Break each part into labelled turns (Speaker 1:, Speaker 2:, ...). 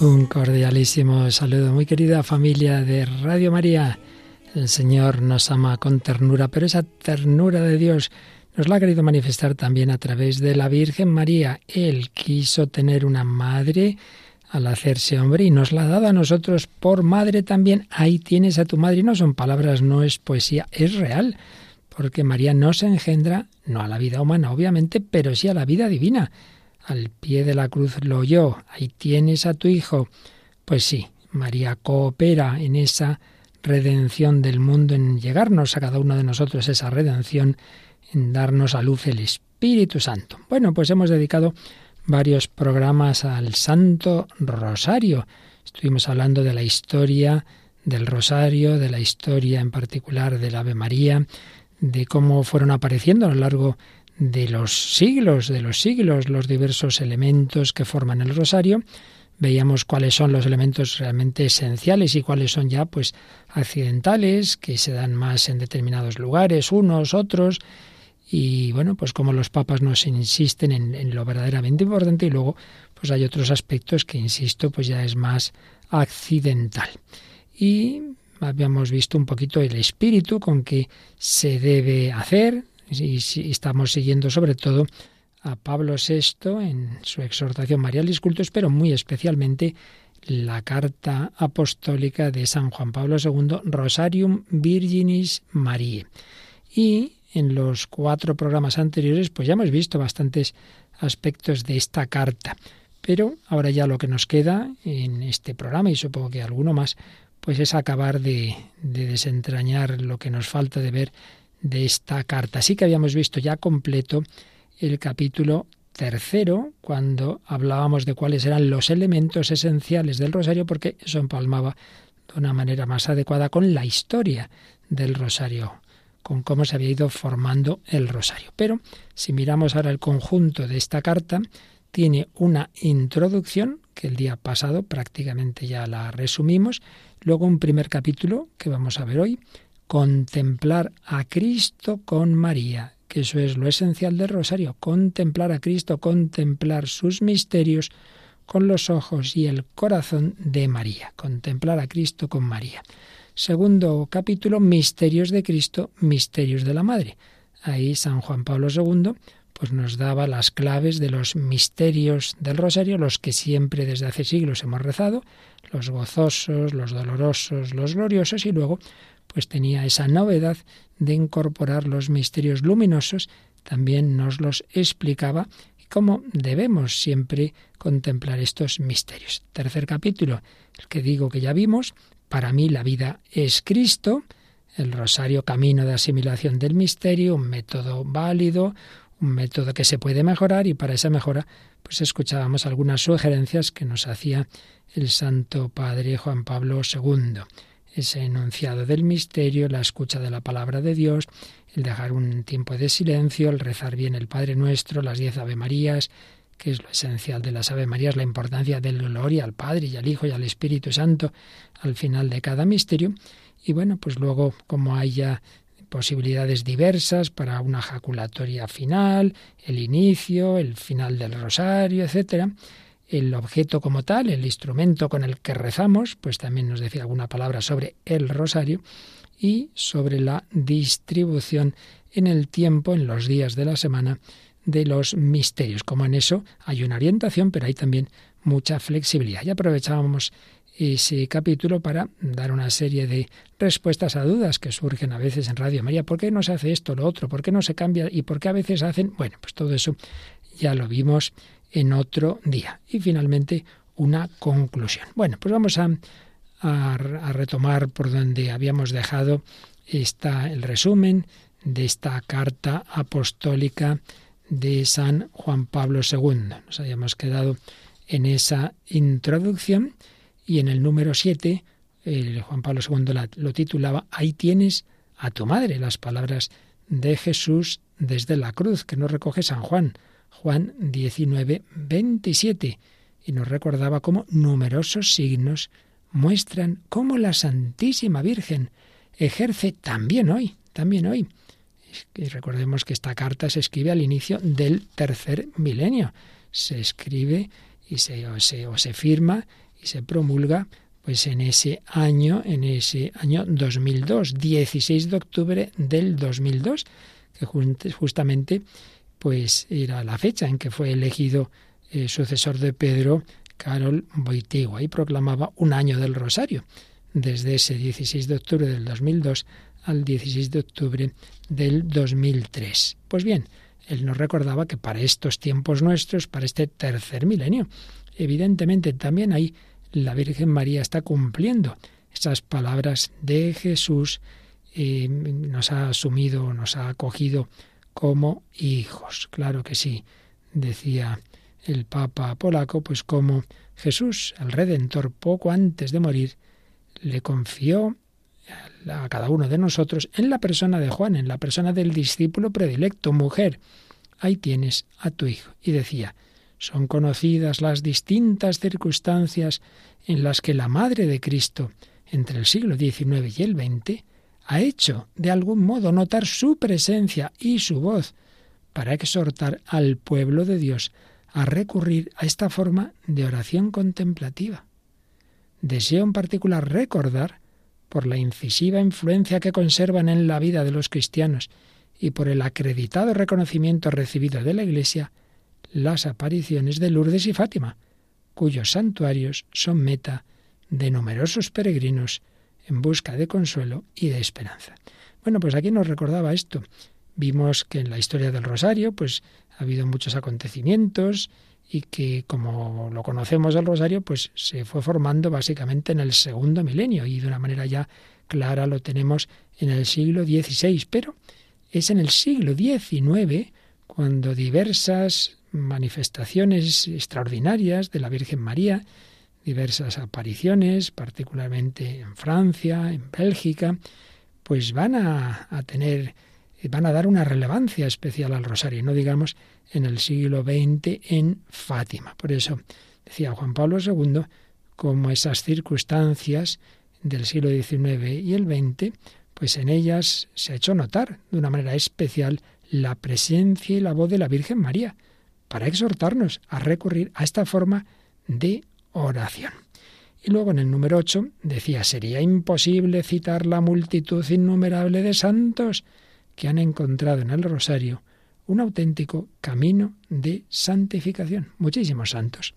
Speaker 1: Un cordialísimo saludo, muy querida familia de Radio María. El Señor nos ama con ternura, pero esa ternura de Dios nos la ha querido manifestar también a través de la Virgen María. Él quiso tener una madre al hacerse hombre y nos la ha dado a nosotros por madre también. Ahí tienes a tu madre y no son palabras, no es poesía, es real, porque María no se engendra, no a la vida humana obviamente, pero sí a la vida divina al pie de la cruz lo oyó, ahí tienes a tu hijo. Pues sí, María coopera en esa redención del mundo, en llegarnos a cada uno de nosotros esa redención, en darnos a luz el Espíritu Santo. Bueno, pues hemos dedicado varios programas al Santo Rosario. Estuvimos hablando de la historia del Rosario, de la historia en particular del Ave María, de cómo fueron apareciendo a lo largo de los siglos, de los siglos, los diversos elementos que forman el rosario. Veíamos cuáles son los elementos realmente esenciales y cuáles son ya pues accidentales, que se dan más en determinados lugares, unos, otros, y bueno, pues como los papas nos insisten en, en, lo verdaderamente importante y luego pues hay otros aspectos que, insisto, pues ya es más accidental. Y habíamos visto un poquito el espíritu con que se debe hacer, y, estamos siguiendo sobre todo a Pablo VI en su exhortación Marialis Cultus, pero muy especialmente la carta apostólica de San Juan Pablo II, Rosarium Virginis Mariae. Y en los cuatro programas anteriores, pues ya hemos visto bastantes aspectos de esta carta. Pero ahora ya lo que nos queda en este programa, y supongo que alguno más, pues es acabar de desentrañar lo que nos falta de ver de esta carta. Sí que habíamos visto ya completo el capítulo tercero, cuando hablábamos de cuáles eran los elementos esenciales del rosario, porque eso empalmaba de una manera más adecuada con la historia del rosario, con cómo se había ido formando el rosario. Pero si miramos ahora el conjunto de esta carta, tiene una introducción, que el día pasado prácticamente ya la resumimos, luego un primer capítulo que vamos a ver hoy, contemplar a Cristo con María, que eso es lo esencial del rosario, contemplar a Cristo, contemplar sus misterios con los ojos y el corazón de María, contemplar a Cristo con María. Segundo capítulo, misterios de Cristo, misterios de la Madre. Ahí San Juan Pablo II pues nos daba las claves de los misterios del rosario, los que siempre desde hace siglos hemos rezado, los gozosos, los dolorosos, los gloriosos, y luego pues tenía esa novedad de incorporar los misterios luminosos, también nos los explicaba y cómo debemos siempre contemplar estos misterios. Tercer capítulo, el que digo que ya vimos, para mí la vida es Cristo, el rosario camino de asimilación del misterio, un método válido, un método que se puede mejorar y para esa mejora pues escuchábamos algunas sugerencias que nos hacía el Santo Padre Juan Pablo II ese enunciado del misterio, la escucha de la palabra de Dios, el dejar un tiempo de silencio, el rezar bien el Padre Nuestro, las diez Ave Marías, que es lo esencial de las Ave Marías, la importancia del gloria al Padre y al Hijo y al Espíritu Santo al final de cada misterio. Y bueno, pues luego, como haya posibilidades diversas para una jaculatoria final, el inicio, el final del rosario, etcétera, el objeto como tal, el instrumento con el que rezamos, pues también nos decía alguna palabra sobre el rosario y sobre la distribución en el tiempo, en los días de la semana, de los misterios. Como en eso hay una orientación, pero hay también mucha flexibilidad. Y aprovechábamos ese capítulo para dar una serie de respuestas a dudas que surgen a veces en Radio María. ¿Por qué no se hace esto, lo otro? ¿Por qué no se cambia? ¿Y por qué a veces hacen? Bueno, pues todo eso ya lo vimos en otro día. Y finalmente una conclusión. Bueno, pues vamos a, a, retomar por donde habíamos dejado está el resumen de esta carta apostólica de San Juan Pablo II. Nos habíamos quedado en esa introducción y en el número 7 Juan Pablo II lo titulaba Ahí tienes a tu madre, las palabras de Jesús desde la cruz, que nos recoge San Juan, Juan 19, 27, y nos recordaba cómo numerosos signos muestran cómo la Santísima Virgen ejerce también hoy, también hoy. Y recordemos que esta carta se escribe al inicio del tercer milenio. Se escribe y se, o se, firma y se promulga pues en ese año, en ese año 2002, 16 de octubre del 2002, que justamente pues era la fecha en que fue elegido eh, sucesor de Pedro, Carol Boitigua, y proclamaba un año del Rosario, desde ese 16 de octubre del 2002 al 16 de octubre del 2003. Pues bien, él nos recordaba que para estos tiempos nuestros, para este tercer milenio, evidentemente también ahí la Virgen María está cumpliendo esas palabras de Jesús, y nos ha asumido, nos ha acogido como hijos. Claro que sí, decía el Papa polaco, pues como Jesús, el Redentor, poco antes de morir, le confió a cada uno de nosotros en la persona de Juan, en la persona del discípulo predilecto, mujer. Ahí tienes a tu hijo. Y decía, son conocidas las distintas circunstancias en las que la Madre de Cristo, entre el siglo XIX y el XX, ha hecho de algún modo notar su presencia y su voz para exhortar al pueblo de Dios a recurrir a esta forma de oración contemplativa. Deseo en particular recordar, por la incisiva influencia que conservan en la vida de los cristianos y por el acreditado reconocimiento recibido de la Iglesia, las apariciones de Lourdes y Fátima, cuyos santuarios son meta de numerosos peregrinos en busca de consuelo y de esperanza. Bueno, pues aquí nos recordaba esto. Vimos que en la historia del Rosario, pues ha habido muchos acontecimientos y que como lo conocemos el Rosario, pues se fue formando básicamente en el segundo milenio y de una manera ya clara lo tenemos en el siglo XVI, pero es en el siglo XIX cuando diversas manifestaciones extraordinarias de la Virgen María diversas apariciones, particularmente en Francia, en Bélgica, pues van a, tener, van a dar una relevancia especial al rosario, no digamos en el siglo XX en Fátima. Por eso decía Juan Pablo II, como esas circunstancias del siglo XIX y el XX, pues en ellas se ha hecho notar de una manera especial la presencia y la voz de la Virgen María, para exhortarnos a recurrir a esta forma de oración. Y luego en el número 8 decía, sería imposible citar la multitud innumerable de santos que han encontrado en el rosario un auténtico camino de santificación. Muchísimos santos.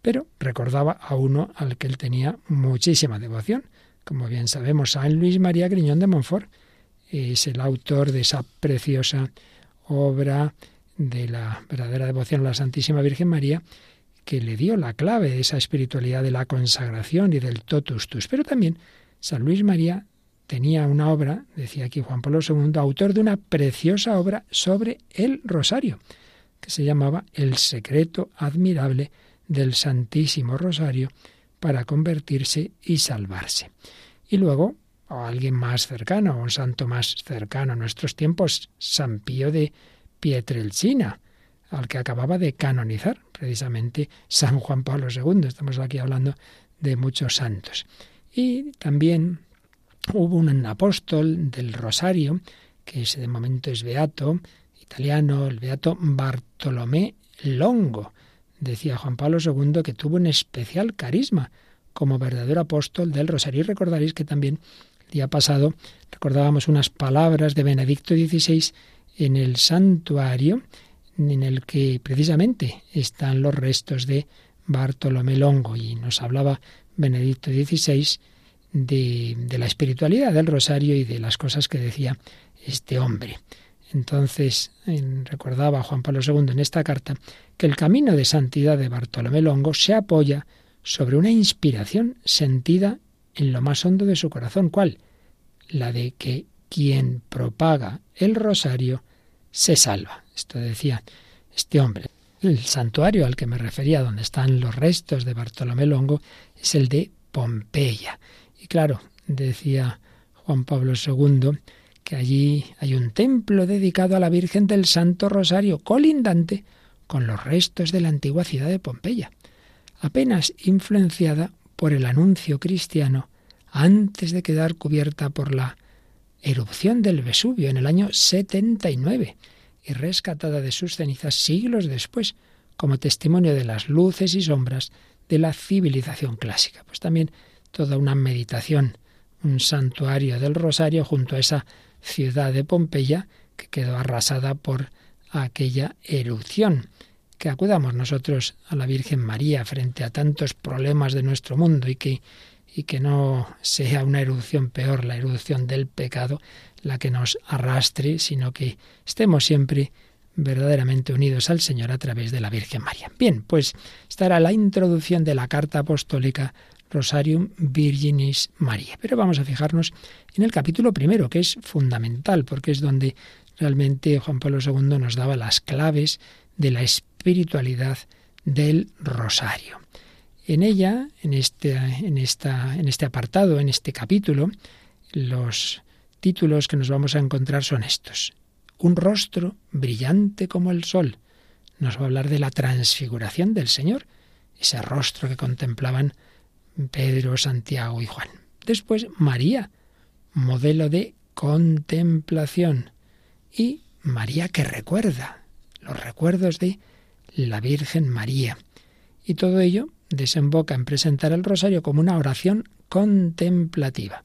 Speaker 1: Pero recordaba a uno al que él tenía muchísima devoción. Como bien sabemos, San Luis María Griñón de Montfort es el autor de esa preciosa obra de la verdadera devoción a la Santísima Virgen María, que le dio la clave de esa espiritualidad de la consagración y del totus tus. Pero también San Luis María tenía una obra, decía aquí Juan Pablo II, autor de una preciosa obra sobre el rosario, que se llamaba El secreto admirable del Santísimo Rosario para convertirse y salvarse. Y luego, o alguien más cercano, un santo más cercano a nuestros tiempos, San Pío de Pietrelcina, al que acababa de canonizar, precisamente San Juan Pablo II. Estamos aquí hablando de muchos santos. Y también hubo un apóstol del Rosario, que ese de momento es beato, italiano, el beato Bartolomé Longo. Decía Juan Pablo II que tuvo un especial carisma como verdadero apóstol del Rosario. Y recordaréis que también el día pasado recordábamos unas palabras de Benedicto XVI en el santuario en el que precisamente están los restos de Bartolomé Longo y nos hablaba Benedicto XVI de, de, la espiritualidad del rosario y de las cosas que decía este hombre. Entonces recordaba Juan Pablo II en esta carta que el camino de santidad de Bartolomé Longo se apoya sobre una inspiración sentida en lo más hondo de su corazón. ¿Cuál? La de que quien propaga el rosario se salva. Esto decía este hombre. El santuario al que me refería, donde están los restos de Bartolomé Longo, es el de Pompeya. Y claro, decía Juan Pablo II, que allí hay un templo dedicado a la Virgen del Santo Rosario, colindante con los restos de la antigua ciudad de Pompeya, apenas influenciada por el anuncio cristiano antes de quedar cubierta por la erupción del Vesubio en el año 79 y rescatada de sus cenizas siglos después como testimonio de las luces y sombras de la civilización clásica. Pues también toda una meditación, un santuario del Rosario junto a esa ciudad de Pompeya que quedó arrasada por aquella erupción. Que acudamos nosotros a la Virgen María frente a tantos problemas de nuestro mundo y que, y que no sea una erupción peor, la erupción del pecado, la que nos arrastre, sino que estemos siempre verdaderamente unidos al Señor a través de la Virgen María. Bien, pues esta era la introducción de la carta apostólica Rosarium Virginis María. Pero vamos a fijarnos en el capítulo primero, que es fundamental, porque es donde realmente Juan Pablo II nos daba las claves de la espiritualidad del rosario. En ella, en este, en, esta, en este apartado, en este capítulo, los títulos que nos vamos a encontrar son estos un rostro brillante como el sol. Nos va a hablar de la transfiguración del Señor, ese rostro que contemplaban Pedro, Santiago y Juan. Después María, modelo de contemplación. Y María que recuerda, los recuerdos de la Virgen María. Y todo ello desemboca en presentar el rosario como una oración contemplativa.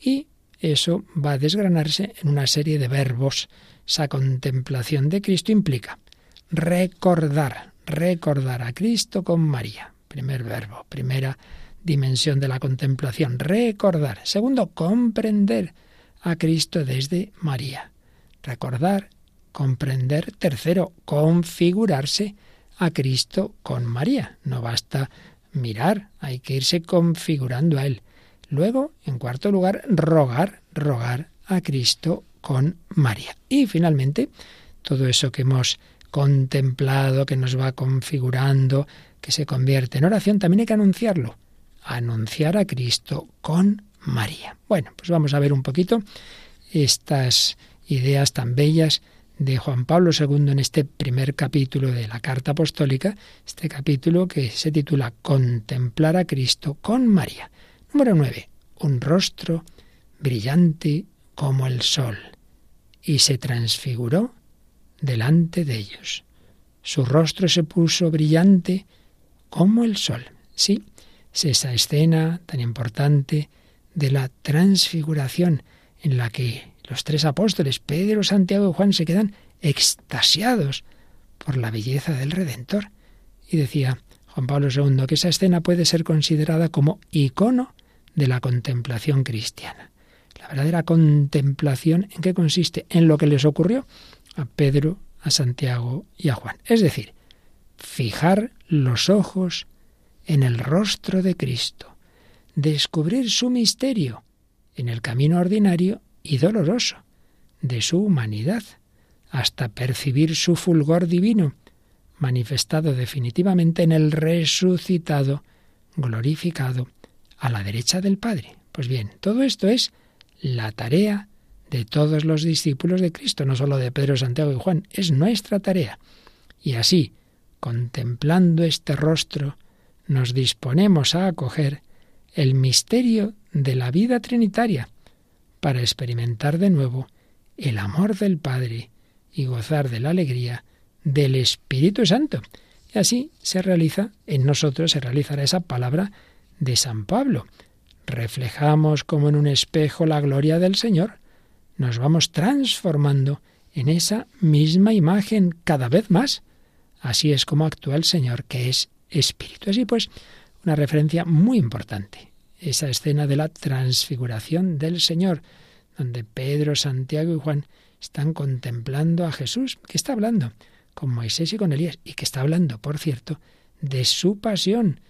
Speaker 1: Y eso va a desgranarse en una serie de verbos esa contemplación de Cristo implica recordar, recordar a Cristo con María. Primer verbo, primera dimensión de la contemplación, recordar. Segundo, comprender a Cristo desde María. Recordar, comprender. Tercero, configurarse a Cristo con María. No basta mirar, hay que irse configurando a Él. Luego, en cuarto lugar, rogar, rogar a Cristo con María. Y finalmente, todo eso que hemos contemplado, que nos va configurando, que se convierte en oración, también hay que anunciarlo. Anunciar a Cristo con María. Bueno, pues vamos a ver un poquito estas ideas tan bellas de Juan Pablo II en este primer capítulo de la Carta Apostólica, este capítulo que se titula Contemplar a Cristo con María. Número 9. Un rostro brillante como el sol y se transfiguró delante de ellos. Su rostro se puso brillante como el sol. Sí, es esa escena tan importante de la transfiguración en la que los tres apóstoles, Pedro, Santiago y Juan, se quedan extasiados por la belleza del Redentor. Y decía Juan Pablo II que esa escena puede ser considerada como icono de la contemplación cristiana. La verdadera contemplación en qué consiste? En lo que les ocurrió a Pedro, a Santiago y a Juan. Es decir, fijar los ojos en el rostro de Cristo, descubrir su misterio en el camino ordinario y doloroso de su humanidad, hasta percibir su fulgor divino, manifestado definitivamente en el resucitado, glorificado, a la derecha del Padre. Pues bien, todo esto es la tarea de todos los discípulos de Cristo, no solo de Pedro, Santiago y Juan, es nuestra tarea. Y así, contemplando este rostro, nos disponemos a acoger el misterio de la vida trinitaria para experimentar de nuevo el amor del Padre y gozar de la alegría del Espíritu Santo. Y así se realiza, en nosotros se realizará esa palabra de San Pablo reflejamos como en un espejo la gloria del Señor, nos vamos transformando en esa misma imagen cada vez más. Así es como actúa el Señor, que es Espíritu. Así pues, una referencia muy importante, esa escena de la transfiguración del Señor, donde Pedro, Santiago y Juan están contemplando a Jesús, que está hablando con Moisés y con Elías, y que está hablando, por cierto, de su pasión.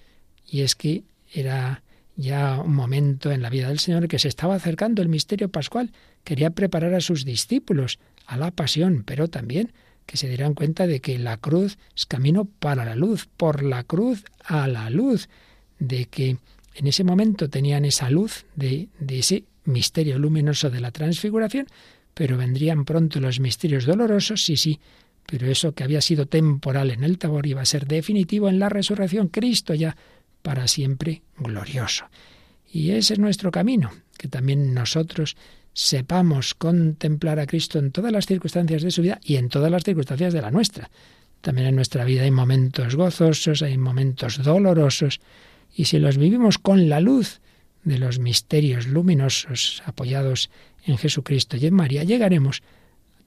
Speaker 1: Y es que era ya un momento en la vida del Señor que se estaba acercando el misterio pascual. Quería preparar a sus discípulos a la pasión, pero también que se dieran cuenta de que la cruz es camino para la luz, por la cruz a la luz, de que en ese momento tenían esa luz de, ese misterio luminoso de la transfiguración, pero vendrían pronto los misterios dolorosos, sí, sí, pero eso que había sido temporal en el Tabor iba a ser definitivo en la resurrección, Cristo ya para siempre glorioso. Y ese es nuestro camino, que también nosotros sepamos contemplar a Cristo en todas las circunstancias de su vida y en todas las circunstancias de la nuestra. También en nuestra vida hay momentos gozosos, hay momentos dolorosos, y si los vivimos con la luz de los misterios luminosos apoyados en Jesucristo y en María, llegaremos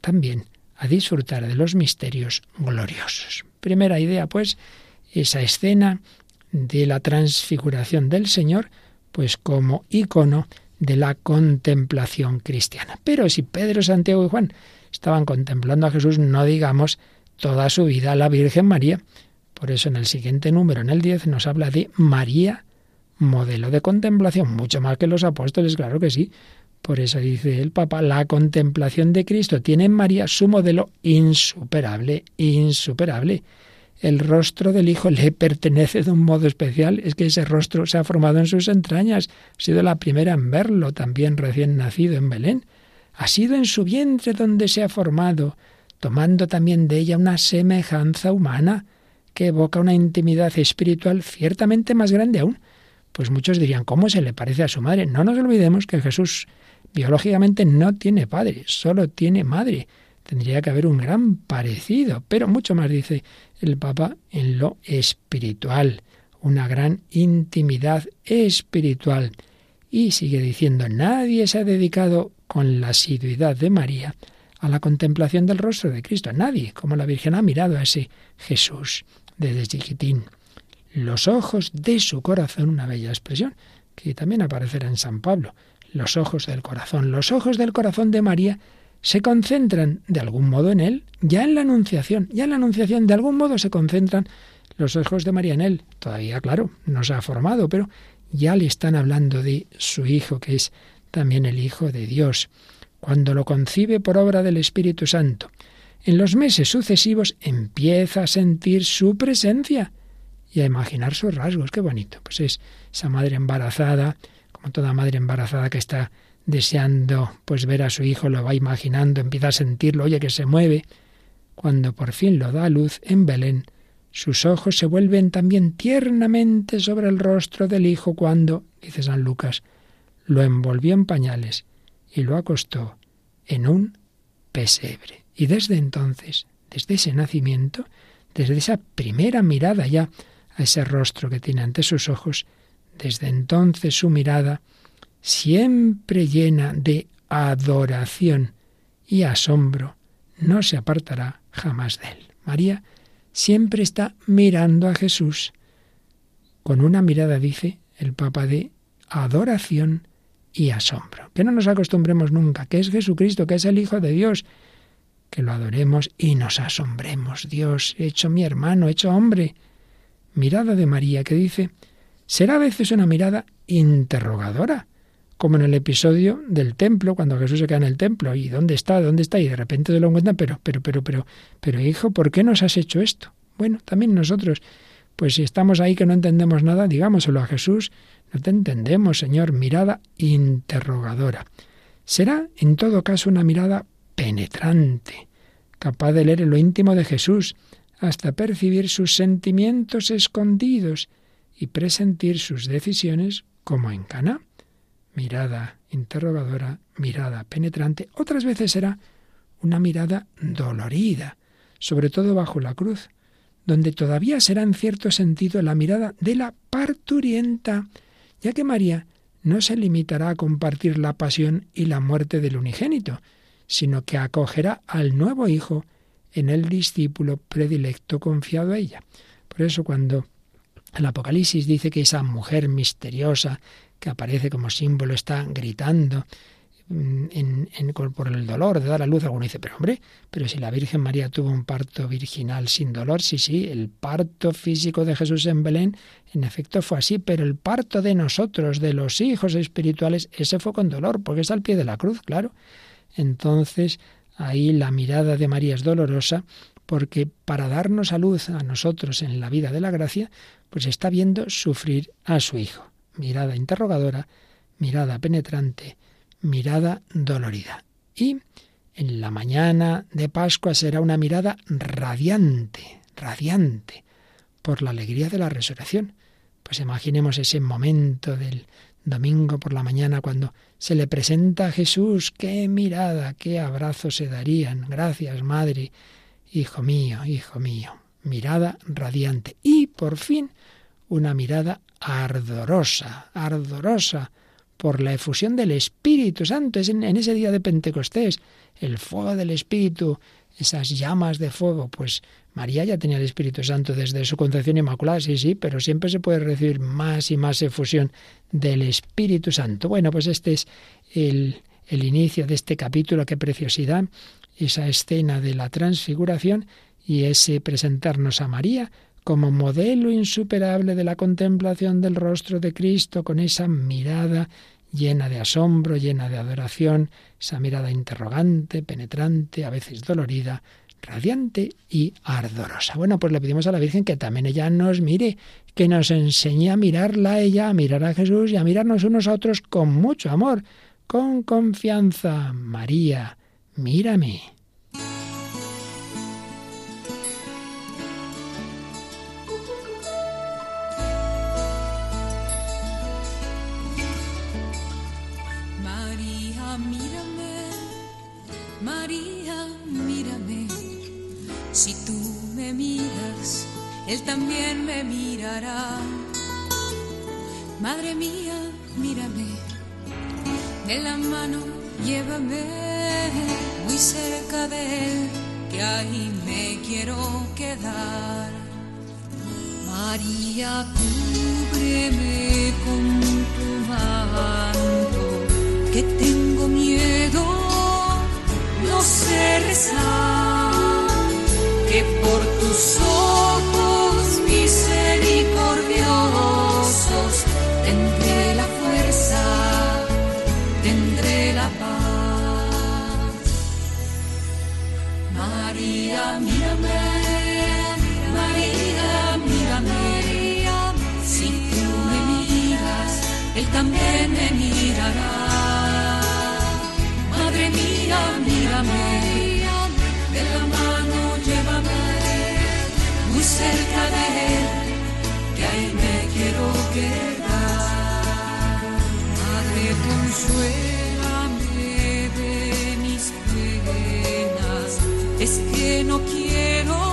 Speaker 1: también a disfrutar de los misterios gloriosos. Primera idea, pues, esa escena de la transfiguración del Señor, pues como icono de la contemplación cristiana. Pero si Pedro, Santiago y Juan estaban contemplando a Jesús, no digamos toda su vida a la Virgen María. Por eso en el siguiente número, en el 10, nos habla de María, modelo de contemplación, mucho más que los apóstoles, claro que sí. Por eso dice el Papa, la contemplación de Cristo tiene en María su modelo insuperable, insuperable. El rostro del Hijo le pertenece de un modo especial, es que ese rostro se ha formado en sus entrañas, ha sido la primera en verlo, también recién nacido en Belén. Ha sido en su vientre donde se ha formado, tomando también de ella una semejanza humana que evoca una intimidad espiritual ciertamente más grande aún. Pues muchos dirían, ¿cómo se le parece a su madre? No nos olvidemos que Jesús biológicamente no tiene padre, solo tiene madre. Tendría que haber un gran parecido, pero mucho más dice el Papa en lo espiritual, una gran intimidad espiritual. Y sigue diciendo, nadie se ha dedicado con la asiduidad de María a la contemplación del rostro de Cristo. Nadie, como la Virgen ha mirado a ese Jesús desde chiquitín. Los ojos de su corazón, una bella expresión, que también aparecerá en San Pablo. Los ojos del corazón. Los ojos del corazón de María se concentran de algún modo en él, ya en la Anunciación, ya en la Anunciación de algún modo se concentran los ojos de María en él. Todavía, claro, no se ha formado, pero ya le están hablando de su Hijo, que es también el Hijo de Dios cuando lo concibe por obra del Espíritu Santo. En los meses sucesivos empieza a sentir su presencia y a imaginar sus rasgos. Qué bonito. Pues es esa madre embarazada, como toda madre embarazada que está deseando pues ver a su hijo, lo va imaginando, empieza a sentirlo, oye que se mueve. Cuando por fin lo da a luz en Belén, sus ojos se vuelven también tiernamente sobre el rostro del hijo cuando, dice San Lucas, lo envolvió en pañales y lo acostó en un pesebre. Y desde entonces, desde ese nacimiento, desde esa primera mirada ya a ese rostro que tiene ante sus ojos, desde entonces su mirada, siempre llena de adoración y asombro, no se apartará jamás de él. María siempre está mirando a Jesús con una mirada, dice el Papa, de adoración y asombro. Que no nos acostumbremos nunca, que es Jesucristo, que es el Hijo de Dios, que lo adoremos y nos asombremos. Dios, hecho mi hermano, hecho hombre. Mirada de María que dice, será a veces una mirada interrogadora, como en el episodio del templo, cuando Jesús se queda en el templo, ¿y dónde está? ¿Dónde está? Y de repente se lo encuentran, pero, pero, pero, pero, pero, hijo, ¿por qué nos has hecho esto? Bueno, también nosotros, pues si estamos ahí que no entendemos nada, digámoselo a Jesús, no te entendemos, Señor, mirada interrogadora. Será, en todo caso, una mirada penetrante, capaz de leer lo íntimo de Jesús, hasta percibir sus sentimientos escondidos y presentir sus decisiones como en Cana. Mirada interrogadora, mirada penetrante, otras veces será una mirada dolorida, sobre todo bajo la cruz, donde todavía será en cierto sentido la mirada de la parturienta, ya que María no se limitará a compartir la pasión y la muerte del unigénito, sino que acogerá al nuevo Hijo en el discípulo predilecto confiado a ella. Por eso cuando el Apocalipsis dice que esa mujer misteriosa que aparece como símbolo está gritando, en, por el dolor de dar a luz. Alguno dice, pero hombre, pero si la Virgen María tuvo un parto virginal sin dolor, sí, sí, el parto físico de Jesús en Belén, en efecto fue así, pero el parto de nosotros, de los hijos espirituales, ese fue con dolor, porque es al pie de la cruz, claro. Entonces, ahí la mirada de María es dolorosa, porque para darnos a luz a nosotros en la vida de la gracia, pues está viendo sufrir a su hijo. mirada interrogadora, mirada penetrante, mirada dolorida. Y en la mañana de Pascua será una mirada radiante, radiante, por la alegría de la resurrección. Pues imaginemos ese momento del domingo por la mañana cuando se le presenta a Jesús, qué mirada, qué abrazo se darían. Gracias, Madre, hijo mío, hijo mío. Mirada radiante. Y por fin una mirada ardorosa, ardorosa por la efusión del Espíritu Santo. Es en, ese día de Pentecostés, el fuego del Espíritu, esas llamas de fuego, pues María ya tenía el Espíritu Santo desde su concepción inmaculada, sí, sí, pero siempre se puede recibir más y más efusión del Espíritu Santo. Bueno, pues este es el, el inicio de este capítulo, qué preciosidad, esa escena de la transfiguración y ese presentarnos a María como modelo insuperable de la contemplación del rostro de Cristo, con esa mirada llena de asombro, llena de adoración, esa mirada interrogante, penetrante, a veces dolorida, radiante y ardorosa. Bueno, pues le pedimos a la Virgen que también ella nos mire, que nos enseñe a mirarla a ella, a mirar a Jesús y a mirarnos unos a otros con mucho amor, con confianza. María, mírame.
Speaker 2: Él también me mirará. Madre mía, mírame, de la mano llévame muy cerca de Él, que ahí me quiero quedar. María, cúbreme con tu manto, que tengo miedo, no sé rezar, que por tus ojos misericordiosos, tendré la fuerza, tendré la paz. María, mírame, María, mírame, si tú me miras, Él también me mirará. Madre mía, mírame, cerca de Él quiero quedar. Madre, consuélame de mis penas. Es que no quiero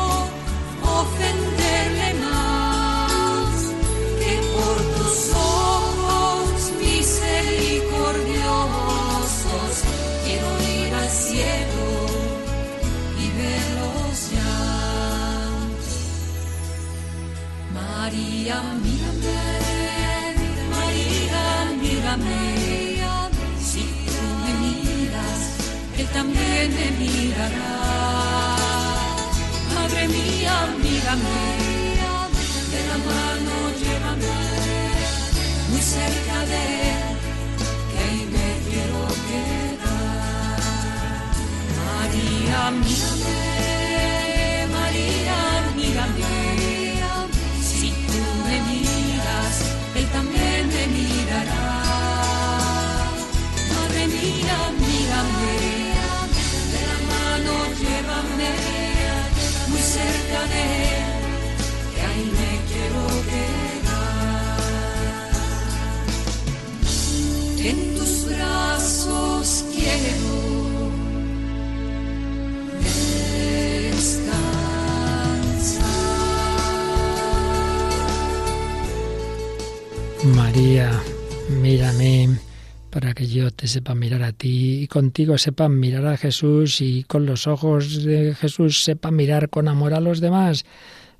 Speaker 2: y
Speaker 1: contigo sepa mirar a Jesús y con los ojos de Jesús sepa mirar con amor a los demás.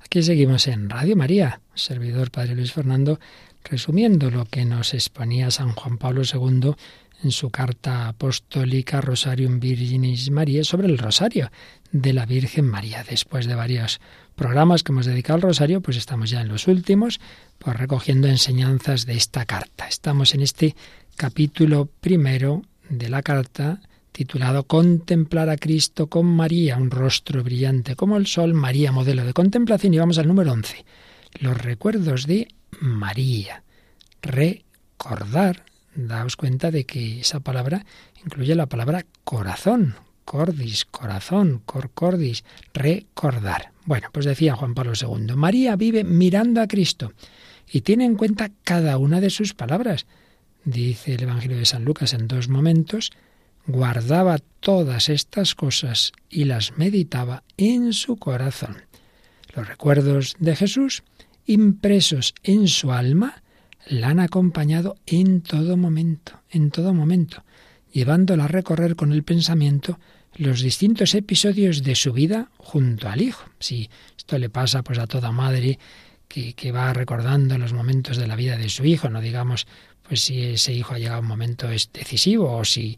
Speaker 1: Aquí seguimos en Radio María, servidor Padre Luis Fernando, resumiendo lo que nos exponía San Juan Pablo II en su carta apostólica Rosarium Virginis María sobre el rosario de la Virgen María. Después de varios programas que hemos dedicado al rosario, pues estamos ya en los últimos, pues recogiendo enseñanzas de esta carta. Estamos en este capítulo primero de la carta titulado Contemplar a Cristo con María, un rostro brillante como el sol, María modelo de contemplación y vamos al número 11. Los recuerdos de María. Recordar, daos cuenta de que esa palabra incluye la palabra corazón, cordis, corazón, cor cordis, recordar. Bueno, pues decía Juan Pablo II, María vive mirando a Cristo y tiene en cuenta cada una de sus palabras. Dice el Evangelio de San Lucas en dos momentos, guardaba todas estas cosas y las meditaba en su corazón. Los recuerdos de Jesús, impresos en su alma, la han acompañado en todo momento, en todo momento, llevándola a recorrer con el pensamiento los distintos episodios de su vida junto al hijo. Si esto le pasa pues a toda madre que, que, va recordando los momentos de la vida de su hijo, no digamos pues si ese hijo ha llegado a un momento decisivo o si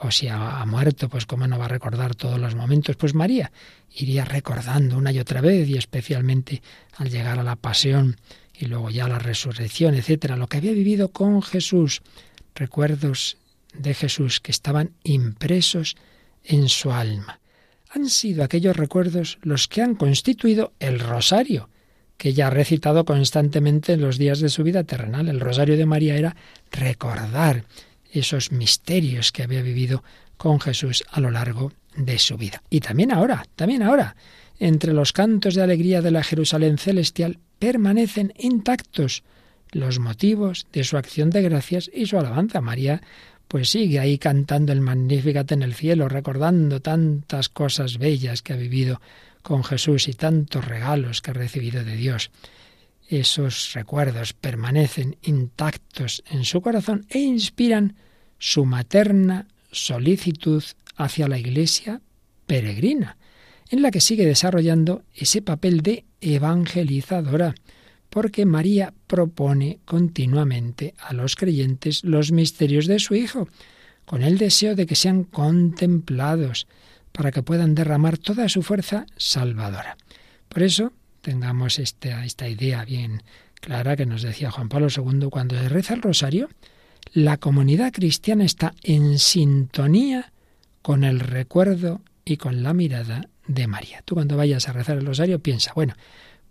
Speaker 1: o si ha, ha, muerto, pues cómo no va a recordar todos los momentos. Pues María iría recordando una y otra vez, y especialmente al llegar a la pasión y luego ya a la resurrección, etcétera, lo que había vivido con Jesús, recuerdos de Jesús que estaban impresos en su alma. Han sido aquellos recuerdos los que han constituido el rosario, que ella ha recitado constantemente en los días de su vida terrenal. El rosario de María era recordar esos misterios que había vivido con Jesús a lo largo de su vida. Y también ahora, también ahora, entre los cantos de alegría de la Jerusalén celestial permanecen intactos los motivos de su acción de gracias y su alabanza. María pues sigue ahí cantando el Magnificat en el cielo, recordando tantas cosas bellas que ha vivido con Jesús y tantos regalos que ha recibido de Dios. Esos recuerdos permanecen intactos en su corazón e inspiran su materna solicitud hacia la Iglesia peregrina, en la que sigue desarrollando ese papel de evangelizadora porque María propone continuamente a los creyentes los misterios de su Hijo, con el deseo de que sean contemplados, para que puedan derramar toda su fuerza salvadora. Por eso, tengamos esta, esta idea bien clara que nos decía Juan Pablo II cuando se reza el rosario, la comunidad cristiana está en sintonía con el recuerdo y con la mirada de María. Tú cuando vayas a rezar el rosario piensa, bueno,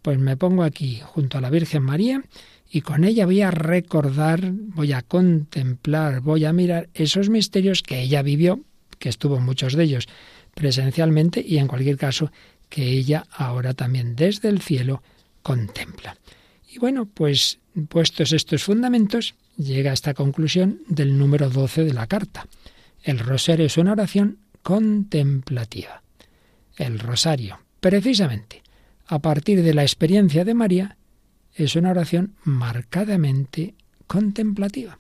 Speaker 1: pues me pongo aquí junto a la Virgen María y con ella voy a recordar, voy a contemplar, voy a mirar esos misterios que ella vivió, que estuvo muchos de ellos presencialmente y en cualquier caso que ella ahora también desde el cielo contempla. Y bueno, pues puestos estos fundamentos, llega a esta conclusión del número 12 de la carta. El rosario es una oración contemplativa. El rosario, precisamente, a partir de la experiencia de María, es una oración marcadamente contemplativa.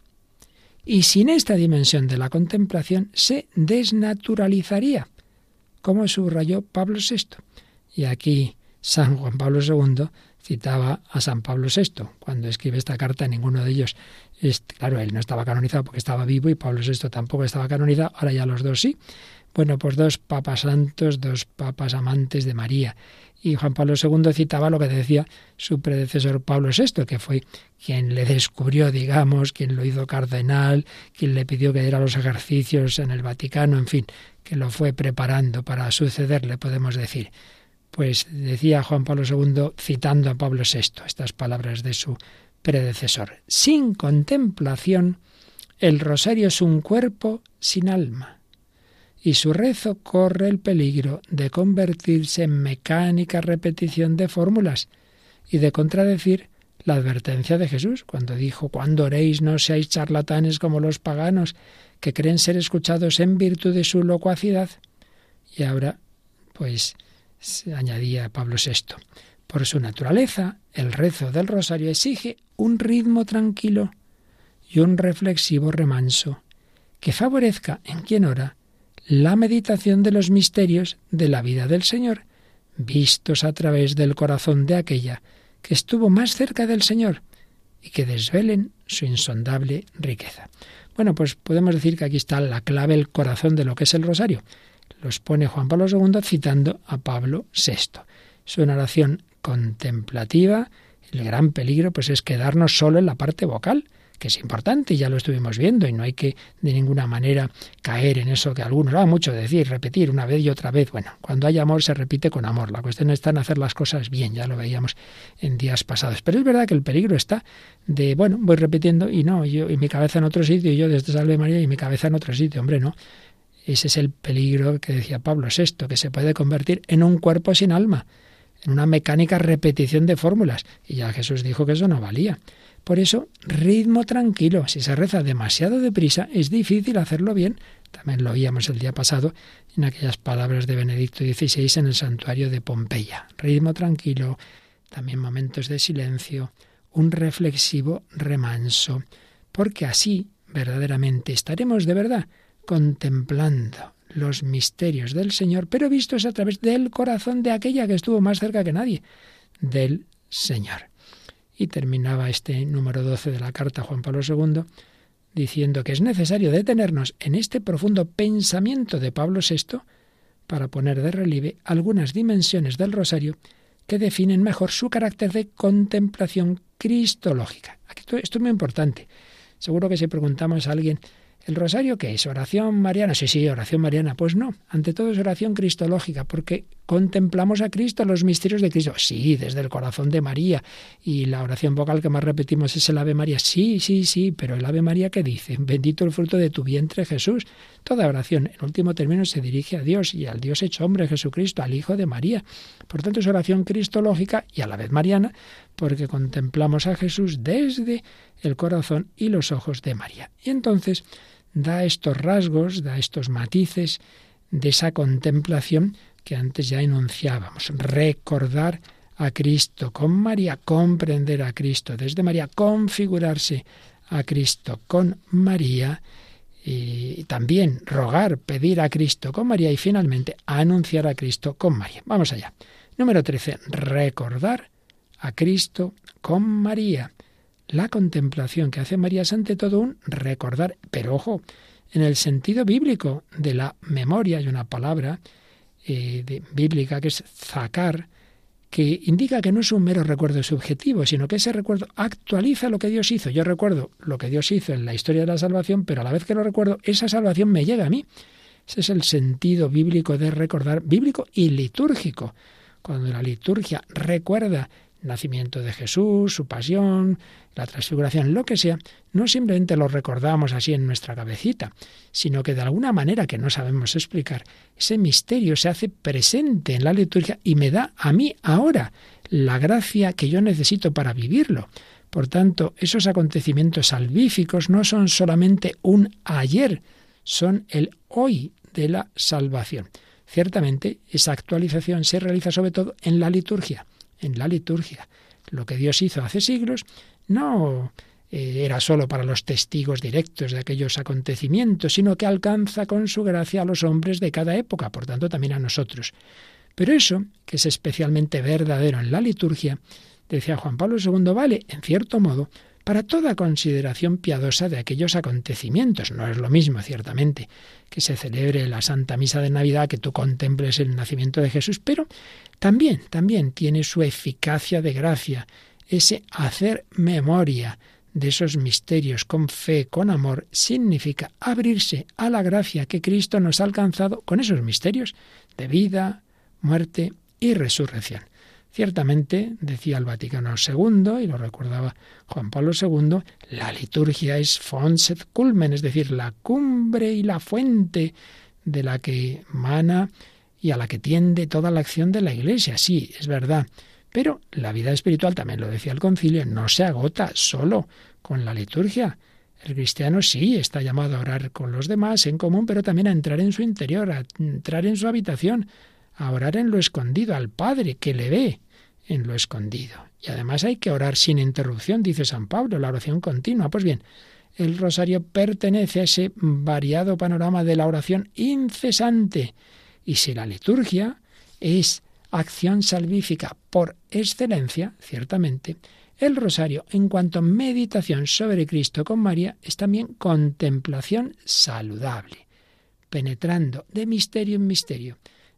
Speaker 1: Y sin esta dimensión de la contemplación se desnaturalizaría, como subrayó Pablo VI. Y aquí San Juan Pablo II citaba a San Pablo VI. Cuando escribe esta carta, ninguno de ellos, es, claro, él no estaba canonizado porque estaba vivo y Pablo VI tampoco estaba canonizado, ahora ya los dos sí. Bueno, pues dos papas santos, dos papas amantes de María. Y Juan Pablo II citaba lo que decía su predecesor Pablo VI, que fue quien le descubrió, digamos, quien lo hizo cardenal, quien le pidió que diera los ejercicios en el Vaticano, en fin, que lo fue preparando para sucederle, podemos decir. Pues decía Juan Pablo II, citando a Pablo VI, estas palabras de su predecesor. Sin contemplación, el rosario es un cuerpo sin alma, y su rezo corre el peligro de convertirse en mecánica repetición de fórmulas y de contradecir la advertencia de Jesús cuando dijo, cuando oréis no seáis charlatanes como los paganos, que creen ser escuchados en virtud de su locuacidad. Y ahora, pues, añadía Pablo VI. Por su naturaleza, el rezo del rosario exige un ritmo tranquilo y un reflexivo remanso que favorezca en quien ora la meditación de los misterios de la vida del Señor, vistos a través del corazón de aquella que estuvo más cerca del Señor y que desvelen su insondable riqueza. Bueno, pues podemos decir que aquí está la clave, el corazón de lo que es el rosario los pone Juan Pablo II citando a Pablo VI. Es una oración contemplativa. El gran peligro pues es quedarnos solo en la parte vocal, que es importante, ya lo estuvimos viendo, y no hay que de ninguna manera caer en eso que algunos va mucho decir, repetir una vez y otra vez. Bueno, cuando hay amor se repite con amor. La cuestión está en hacer las cosas bien, ya lo veíamos en días pasados. Pero es verdad que el peligro está de, bueno, voy repitiendo y no, yo y mi cabeza en otro sitio, y yo desde Salve María y mi cabeza en otro sitio. Hombre, no. Ese es el peligro que decía Pablo VI, que se puede convertir en un cuerpo sin alma, en una mecánica repetición de fórmulas. Y ya Jesús dijo que eso no valía. Por eso, ritmo tranquilo. Si se reza demasiado deprisa, es difícil hacerlo bien. También lo oíamos el día pasado en aquellas palabras de Benedicto XVI en el santuario de Pompeya. Ritmo tranquilo, también momentos de silencio, un reflexivo remanso, porque así verdaderamente estaremos de verdad contemplando los misterios del Señor, pero vistos a través del corazón de aquella que estuvo más cerca que nadie, del Señor. Y terminaba este número 12 de la carta a Juan Pablo II diciendo que es necesario detenernos en este profundo pensamiento de Pablo VI para poner de relieve algunas dimensiones del rosario que definen mejor su carácter de contemplación cristológica. esto es muy importante. Seguro que si preguntamos a alguien ¿El rosario qué es? ¿Oración mariana? Sí, sí, oración mariana. Pues no, ante todo es oración cristológica, porque contemplamos a Cristo, los misterios de Cristo. Sí, desde el corazón de María. Y la oración vocal que más repetimos es el Ave María. Sí, sí, sí, pero el Ave María ¿qué dice? Bendito el fruto de tu vientre Jesús. Toda oración, en último término, se dirige a Dios y al Dios hecho hombre Jesucristo, al Hijo de María. Por tanto, es oración cristológica y a la vez mariana, porque contemplamos a Jesús desde el corazón y los ojos de María. Y entonces, da estos rasgos, da estos matices de esa contemplación que antes ya enunciábamos. Recordar a Cristo con María, comprender a Cristo desde María, configurarse a Cristo con María y también rogar, pedir a Cristo con María y finalmente anunciar a Cristo con María. Vamos allá. Número 13. Recordar a Cristo con María. La contemplación que hace María es ante todo un recordar, pero ojo, en el sentido bíblico de la memoria, hay una palabra eh, bíblica que es zacar, que indica que no es un mero recuerdo subjetivo, sino que ese recuerdo actualiza lo que Dios hizo. Yo recuerdo lo que Dios hizo en la historia de la salvación, pero a la vez que lo recuerdo, esa salvación me llega a mí. Ese es el sentido bíblico de recordar, bíblico y litúrgico. Cuando la liturgia recuerda nacimiento de Jesús, su pasión, la transfiguración, lo que sea, no simplemente lo recordamos así en nuestra cabecita, sino que de alguna manera que no sabemos explicar, ese misterio se hace presente en la liturgia y me da a mí ahora la gracia que yo necesito para vivirlo. Por tanto, esos acontecimientos salvíficos no son solamente un ayer, son el hoy de la salvación. Ciertamente, esa actualización se realiza sobre todo en la liturgia en la liturgia. Lo que Dios hizo hace siglos no eh, era sólo para los testigos directos de aquellos acontecimientos, sino que alcanza con su gracia a los hombres de cada época, por tanto también a nosotros. Pero eso, que es especialmente verdadero en la liturgia, decía Juan Pablo II, vale, en cierto modo, para toda consideración piadosa de aquellos acontecimientos. No es lo mismo, ciertamente, que se celebre la Santa Misa de Navidad, que tú contemples el nacimiento de Jesús, pero también, también tiene su eficacia de gracia, ese hacer memoria de esos misterios con fe, con amor, significa abrirse a la gracia que Cristo nos ha alcanzado con esos misterios de vida, muerte y resurrección. Ciertamente, decía el Vaticano II, y lo recordaba Juan Pablo II, la liturgia es fons et culmen, es decir, la cumbre y la fuente de la que mana y a la que tiende toda la acción de la Iglesia. Sí, es verdad. Pero la vida espiritual, también lo decía el concilio, no se agota solo con la liturgia. El cristiano sí está llamado a orar con los demás en común, pero también a entrar en su interior, a entrar en su habitación, a orar en lo escondido, al Padre que le ve en lo escondido. Y además hay que orar sin interrupción, dice San Pablo, la oración continua. Pues bien, el rosario pertenece a ese variado panorama de la oración incesante. Y si la liturgia es acción salvífica por excelencia, ciertamente, el rosario, en cuanto a meditación sobre Cristo con María, es también contemplación saludable, penetrando de misterio en misterio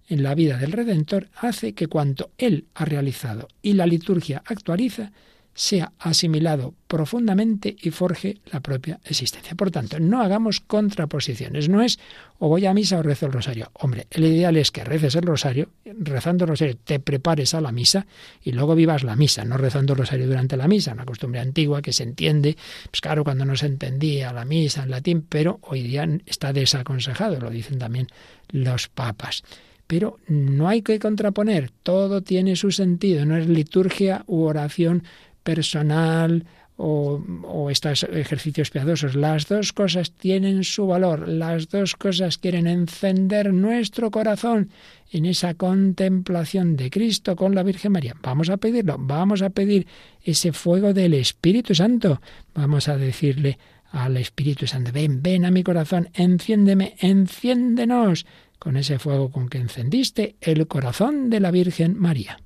Speaker 1: en la vida del Redentor hace que cuanto Él ha realizado y la liturgia actualiza sea asimilado profundamente y forje la propia existencia. Por tanto, no hagamos contraposiciones. No es o voy a misa o rezo el rosario. Hombre, el ideal es que reces el rosario, rezando el rosario te prepares a la misa y luego vivas la misa, no rezando el rosario durante la misa, una costumbre antigua que se entiende, pues claro, cuando no se entendía la misa en latín, pero hoy día está desaconsejado, lo dicen también los papas. Pero no hay que contraponer, todo tiene su sentido, no es liturgia u oración personal o, estos ejercicios piadosos. Las dos cosas tienen su valor, las dos cosas quieren encender nuestro corazón en esa contemplación de Cristo con la Virgen María. Vamos a pedirlo, vamos a pedir ese fuego del Espíritu Santo. Vamos a decirle al Espíritu Santo, ven, ven a mi corazón, enciéndeme, enciéndenos con ese fuego con que encendiste el corazón de la Virgen María.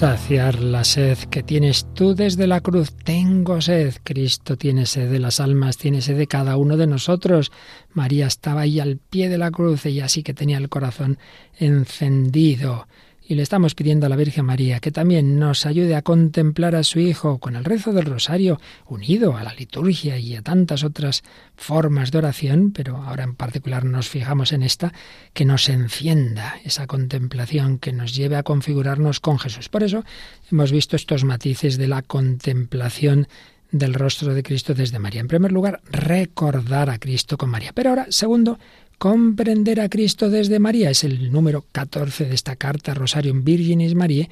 Speaker 1: Saciar la sed que tienes tú desde la cruz. Tengo sed. Cristo tiene sed de las almas, tiene sed de cada uno de nosotros. María estaba ahí al pie de la cruz, ella sí que tenía el corazón encendido. Y le estamos pidiendo a la Virgen María que también nos ayude a contemplar a su Hijo con el rezo del rosario, unido a la liturgia y a tantas otras formas de oración, pero ahora en particular nos fijamos en esta, que nos encienda esa contemplación, que nos lleve a configurarnos con Jesús. Por eso hemos visto estos matices de la contemplación del rostro de Cristo desde María. En primer lugar, recordar a Cristo con María. Pero ahora, segundo, comprender a Cristo desde María. Es el número 14 de esta carta Rosarium Virginis Mariae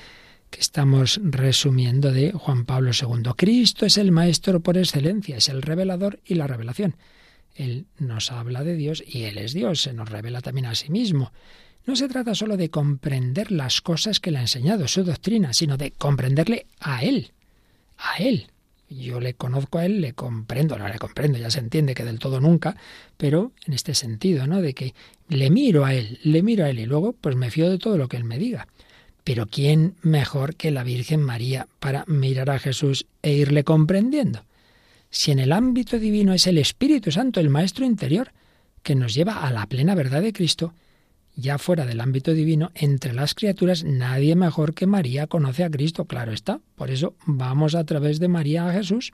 Speaker 1: que estamos resumiendo de Juan Pablo II. Cristo es el Maestro por excelencia, es el revelador y la revelación. Él nos habla de Dios y Él es Dios, se nos revela también a sí mismo. No se trata solo de comprender las cosas que le ha enseñado, su doctrina, sino de comprenderle a Él, a Él, yo le conozco a él, le comprendo, no le comprendo, ya se entiende que del todo nunca, pero en este sentido, ¿no? De que le miro a él, le miro a él y luego pues me fío de todo lo que él me diga. Pero ¿quién mejor que la Virgen María para mirar a Jesús e irle comprendiendo? Si en el ámbito divino es el Espíritu Santo, el Maestro interior, que nos lleva a la plena verdad de Cristo, ya fuera del ámbito divino, entre las criaturas nadie mejor que María conoce a Cristo, claro está. Por eso vamos a través de María a Jesús.